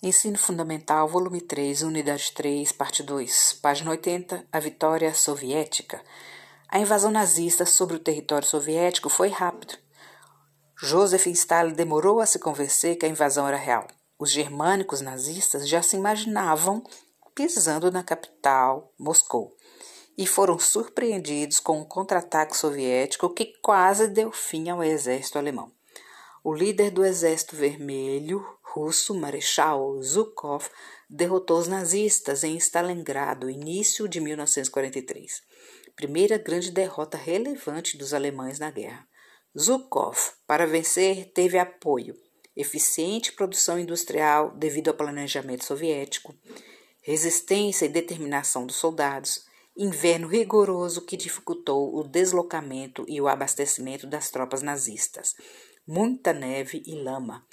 Ensino Fundamental, volume 3, unidade 3, parte 2, página 80, a vitória soviética. A invasão nazista sobre o território soviético foi rápida. Joseph Stalin demorou a se convencer que a invasão era real. Os germânicos nazistas já se imaginavam pisando na capital, Moscou, e foram surpreendidos com um contra-ataque soviético que quase deu fim ao exército alemão. O líder do Exército Vermelho russo, Marechal Zhukov, derrotou os nazistas em Stalingrado, início de 1943. Primeira grande derrota relevante dos alemães na guerra. Zhukov, para vencer, teve apoio, eficiente produção industrial devido ao planejamento soviético, resistência e determinação dos soldados, inverno rigoroso que dificultou o deslocamento e o abastecimento das tropas nazistas muita neve e lama.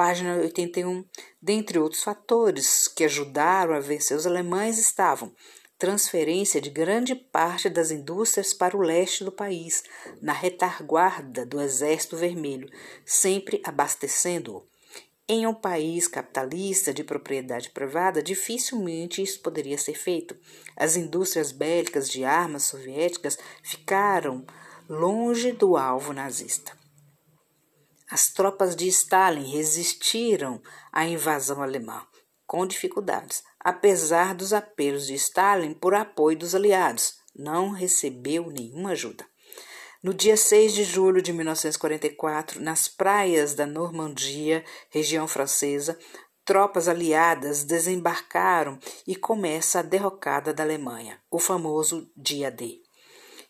Página 81. Dentre outros fatores que ajudaram a vencer os alemães estavam transferência de grande parte das indústrias para o leste do país, na retaguarda do Exército Vermelho, sempre abastecendo-o. Em um país capitalista de propriedade privada, dificilmente isso poderia ser feito. As indústrias bélicas de armas soviéticas ficaram longe do alvo nazista. As tropas de Stalin resistiram à invasão alemã, com dificuldades. Apesar dos apelos de Stalin por apoio dos aliados, não recebeu nenhuma ajuda. No dia 6 de julho de 1944, nas praias da Normandia, região francesa, tropas aliadas desembarcaram e começa a derrocada da Alemanha, o famoso Dia D.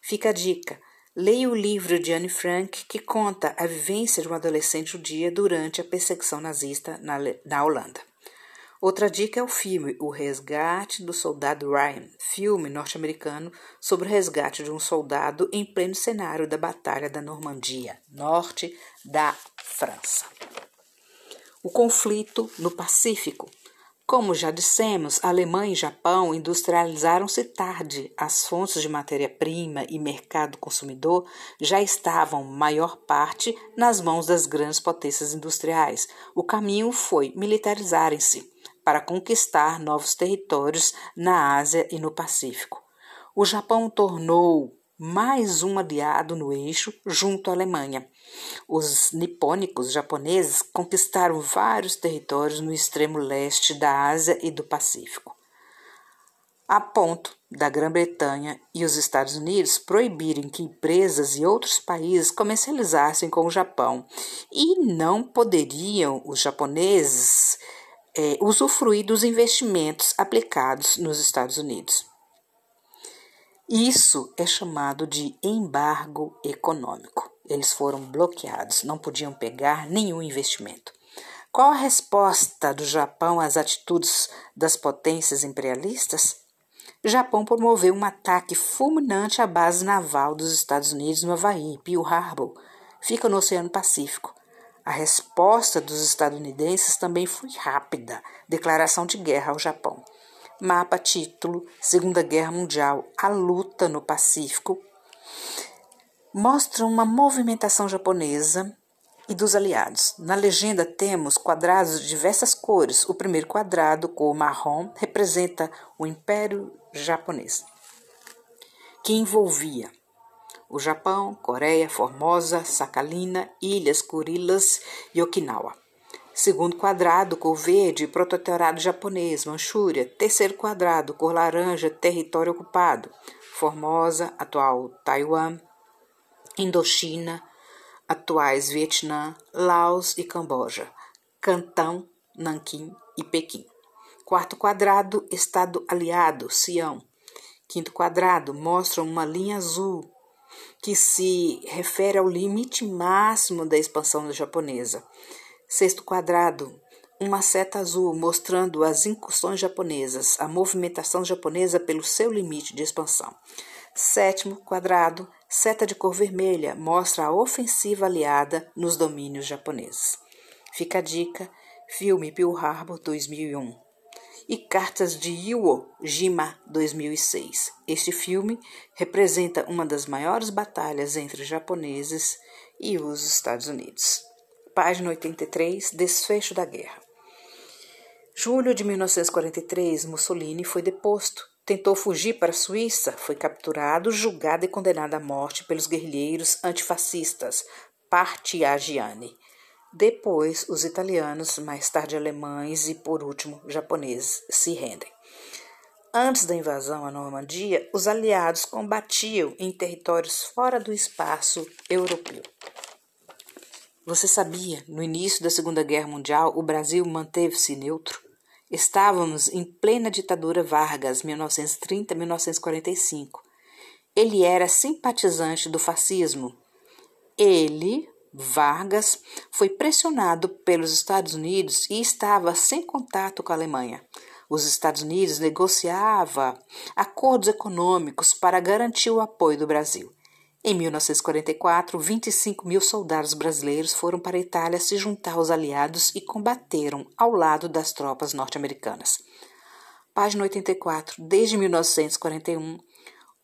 Fica a dica: Leia o livro de Anne Frank, que conta a vivência de um adolescente judia durante a perseguição nazista na, na Holanda. Outra dica é o filme O Resgate do Soldado Ryan, filme norte-americano sobre o resgate de um soldado em pleno cenário da Batalha da Normandia, norte da França. O conflito no Pacífico. Como já dissemos, Alemanha e Japão industrializaram-se tarde. As fontes de matéria-prima e mercado consumidor já estavam, maior parte, nas mãos das grandes potências industriais. O caminho foi militarizarem-se para conquistar novos territórios na Ásia e no Pacífico. O Japão tornou mais um aliado no eixo junto à Alemanha. Os nipônicos japoneses conquistaram vários territórios no extremo leste da Ásia e do Pacífico, a ponto da Grã-Bretanha e os Estados Unidos proibirem que empresas e outros países comercializassem com o Japão e não poderiam os japoneses é, usufruir dos investimentos aplicados nos Estados Unidos. Isso é chamado de embargo econômico. Eles foram bloqueados, não podiam pegar nenhum investimento. Qual a resposta do Japão às atitudes das potências imperialistas? Japão promoveu um ataque fulminante à base naval dos Estados Unidos no Havaí, Pearl Harbor, fica no Oceano Pacífico. A resposta dos estadunidenses também foi rápida declaração de guerra ao Japão. Mapa título Segunda Guerra Mundial, a luta no Pacífico, mostra uma movimentação japonesa e dos aliados. Na legenda temos quadrados de diversas cores. O primeiro quadrado, cor marrom, representa o Império Japonês, que envolvia o Japão, Coreia, Formosa, Sakhalina, Ilhas Kurilas e Okinawa. Segundo quadrado, cor verde, protetorado japonês, Manchúria. Terceiro quadrado, cor laranja, território ocupado, Formosa, atual Taiwan, Indochina, atuais Vietnã, Laos e Camboja, Cantão, Nanquim e Pequim. Quarto quadrado, Estado Aliado, Sião. Quinto quadrado, mostra uma linha azul que se refere ao limite máximo da expansão japonesa. Sexto quadrado, uma seta azul mostrando as incursões japonesas, a movimentação japonesa pelo seu limite de expansão. Sétimo quadrado, seta de cor vermelha, mostra a ofensiva aliada nos domínios japoneses. Fica a dica: filme Pearl Harbor 2001 e Cartas de Iwo Jima 2006. Este filme representa uma das maiores batalhas entre japoneses e os Estados Unidos. Página 83 Desfecho da Guerra. Julho de 1943, Mussolini foi deposto. Tentou fugir para a Suíça, foi capturado, julgado e condenado à morte pelos guerrilheiros antifascistas partigiani. Depois, os italianos, mais tarde alemães e, por último, japoneses se rendem. Antes da invasão à Normandia, os aliados combatiam em territórios fora do espaço europeu. Você sabia, no início da Segunda Guerra Mundial, o Brasil manteve-se neutro? Estávamos em plena ditadura Vargas, 1930-1945. Ele era simpatizante do fascismo. Ele, Vargas, foi pressionado pelos Estados Unidos e estava sem contato com a Alemanha. Os Estados Unidos negociava acordos econômicos para garantir o apoio do Brasil. Em 1944, 25 mil soldados brasileiros foram para a Itália se juntar aos aliados e combateram ao lado das tropas norte-americanas. Página 84. Desde 1941,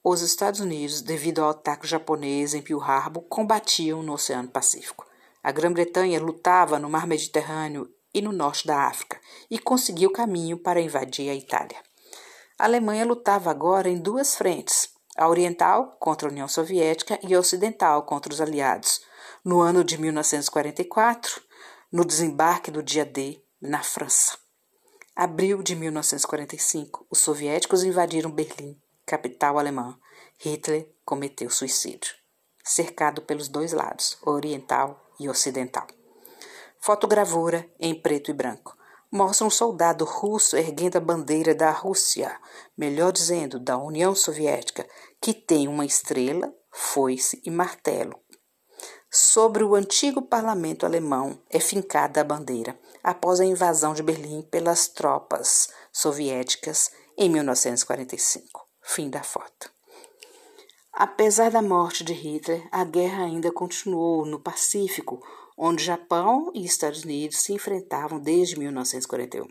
os Estados Unidos, devido ao ataque japonês em Pearl Harbor, combatiam no Oceano Pacífico. A Grã-Bretanha lutava no Mar Mediterrâneo e no norte da África e conseguiu caminho para invadir a Itália. A Alemanha lutava agora em duas frentes a oriental contra a União Soviética e a ocidental contra os aliados. No ano de 1944, no desembarque do dia D na França. Abril de 1945, os soviéticos invadiram Berlim, capital alemã. Hitler cometeu suicídio, cercado pelos dois lados, oriental e ocidental. Fotogravura em preto e branco mostra um soldado russo erguendo a bandeira da Rússia, melhor dizendo, da União Soviética, que tem uma estrela, foice e martelo. Sobre o antigo parlamento alemão é fincada a bandeira, após a invasão de Berlim pelas tropas soviéticas em 1945. Fim da foto. Apesar da morte de Hitler, a guerra ainda continuou no Pacífico, onde Japão e Estados Unidos se enfrentavam desde 1941.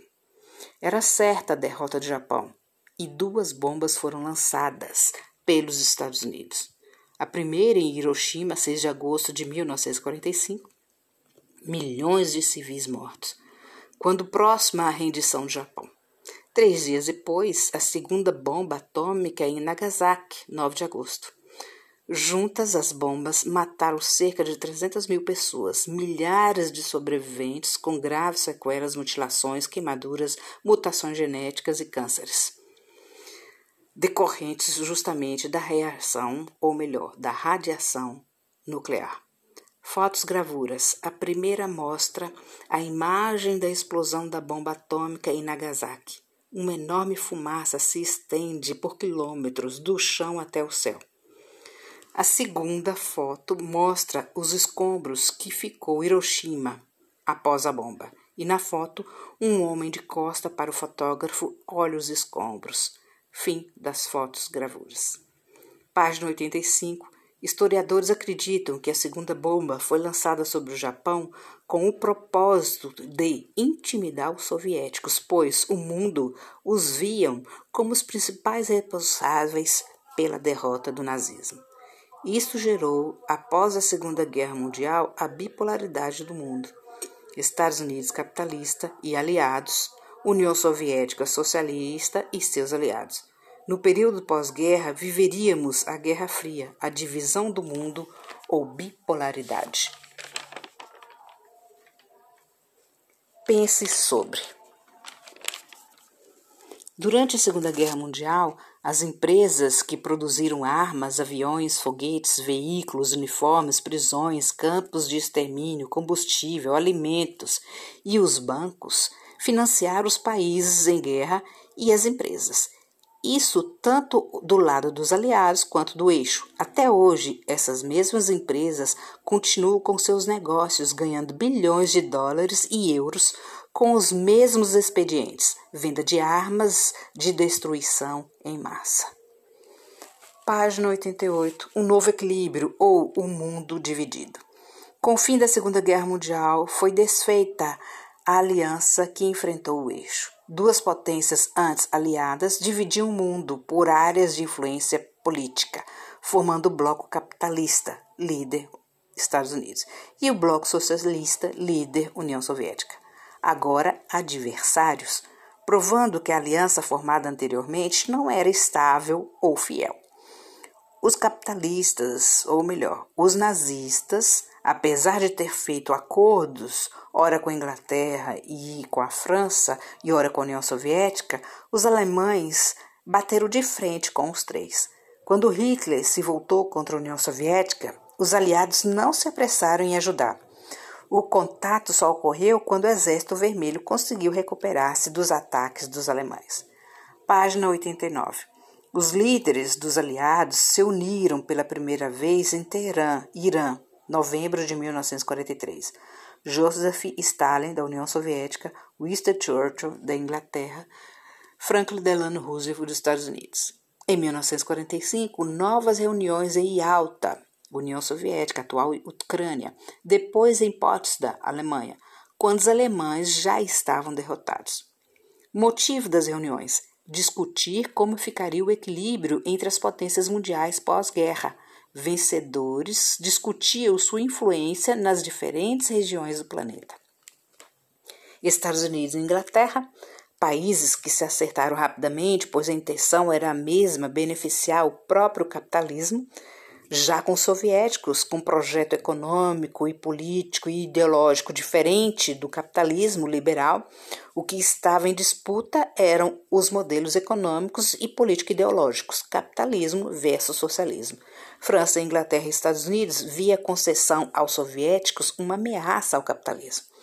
Era certa a derrota do Japão e duas bombas foram lançadas pelos Estados Unidos. A primeira em Hiroshima, 6 de agosto de 1945, milhões de civis mortos, quando próxima à rendição do Japão. Três dias depois, a segunda bomba atômica em Nagasaki, 9 de agosto. Juntas, as bombas mataram cerca de 300 mil pessoas, milhares de sobreviventes com graves sequelas, mutilações, queimaduras, mutações genéticas e cânceres, decorrentes justamente da reação, ou melhor, da radiação nuclear. Fotos gravuras. A primeira mostra a imagem da explosão da bomba atômica em Nagasaki. Uma enorme fumaça se estende por quilômetros do chão até o céu. A segunda foto mostra os escombros que ficou Hiroshima após a bomba. E na foto, um homem de costa para o fotógrafo olha os escombros. Fim das fotos gravuras. Página 85. Historiadores acreditam que a segunda bomba foi lançada sobre o Japão com o propósito de intimidar os soviéticos, pois o mundo os viam como os principais responsáveis pela derrota do nazismo. Isso gerou, após a Segunda Guerra Mundial, a bipolaridade do mundo. Estados Unidos capitalista e aliados, União Soviética socialista e seus aliados. No período pós-guerra, viveríamos a Guerra Fria, a divisão do mundo ou bipolaridade. Pense sobre. Durante a Segunda Guerra Mundial, as empresas que produziram armas, aviões, foguetes, veículos, uniformes, prisões, campos de extermínio, combustível, alimentos e os bancos financiaram os países em guerra e as empresas. Isso tanto do lado dos aliados quanto do eixo. Até hoje, essas mesmas empresas continuam com seus negócios ganhando bilhões de dólares e euros com os mesmos expedientes: venda de armas de destruição em massa. Página 88. Um novo equilíbrio ou o um mundo dividido. Com o fim da Segunda Guerra Mundial, foi desfeita a aliança que enfrentou o eixo. Duas potências antes aliadas dividiam o mundo por áreas de influência política, formando o bloco capitalista, líder Estados Unidos, e o bloco socialista, líder União Soviética agora adversários, provando que a aliança formada anteriormente não era estável ou fiel. Os capitalistas, ou melhor, os nazistas, apesar de ter feito acordos, ora com a Inglaterra e com a França, e ora com a União Soviética, os alemães bateram de frente com os três. Quando Hitler se voltou contra a União Soviética, os aliados não se apressaram em ajudar. O contato só ocorreu quando o Exército Vermelho conseguiu recuperar-se dos ataques dos alemães. Página 89. Os líderes dos aliados se uniram pela primeira vez em Teherã, Irã, novembro de 1943. Joseph Stalin, da União Soviética, Winston Churchill, da Inglaterra, Franklin Delano Roosevelt, dos Estados Unidos. Em 1945, novas reuniões em Yalta, União Soviética, atual Ucrânia, depois em Potsdam, Alemanha, quando os alemães já estavam derrotados. Motivo das reuniões: discutir como ficaria o equilíbrio entre as potências mundiais pós-guerra. Vencedores discutiam sua influência nas diferentes regiões do planeta. Estados Unidos e Inglaterra, países que se acertaram rapidamente, pois a intenção era a mesma, beneficiar o próprio capitalismo, já com os soviéticos, com um projeto econômico e político e ideológico diferente do capitalismo liberal, o que estava em disputa eram os modelos econômicos e político-ideológicos, capitalismo versus socialismo. França, Inglaterra e Estados Unidos via a concessão aos soviéticos uma ameaça ao capitalismo.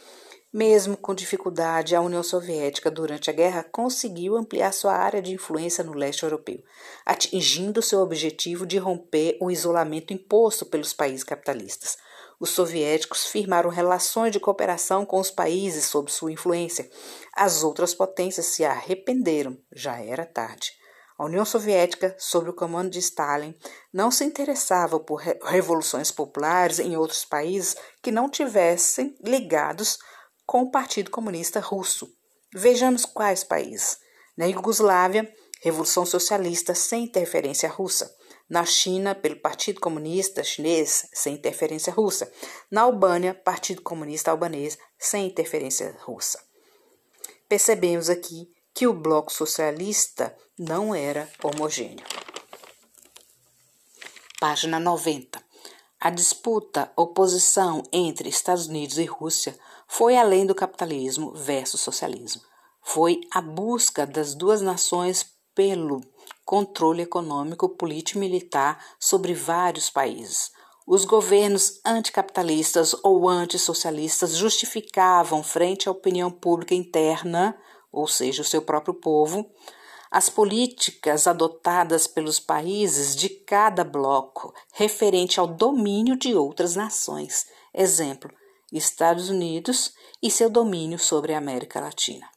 Mesmo com dificuldade, a União Soviética, durante a guerra, conseguiu ampliar sua área de influência no leste europeu, atingindo seu objetivo de romper o isolamento imposto pelos países capitalistas. Os soviéticos firmaram relações de cooperação com os países sob sua influência. As outras potências se arrependeram, já era tarde. A União Soviética, sob o comando de Stalin, não se interessava por revoluções populares em outros países que não tivessem ligados com o Partido Comunista Russo. Vejamos quais países. Na Iugoslávia, Revolução Socialista sem interferência russa. Na China, pelo Partido Comunista Chinês, sem interferência russa. Na Albânia, Partido Comunista Albanês, sem interferência russa. Percebemos aqui que o bloco socialista não era homogêneo. Página 90. A disputa, oposição entre Estados Unidos e Rússia foi além do capitalismo versus socialismo. Foi a busca das duas nações pelo controle econômico, político e militar sobre vários países. Os governos anticapitalistas ou antissocialistas justificavam, frente à opinião pública interna, ou seja, o seu próprio povo, as políticas adotadas pelos países de cada bloco referente ao domínio de outras nações. Exemplo: Estados Unidos e seu domínio sobre a América Latina.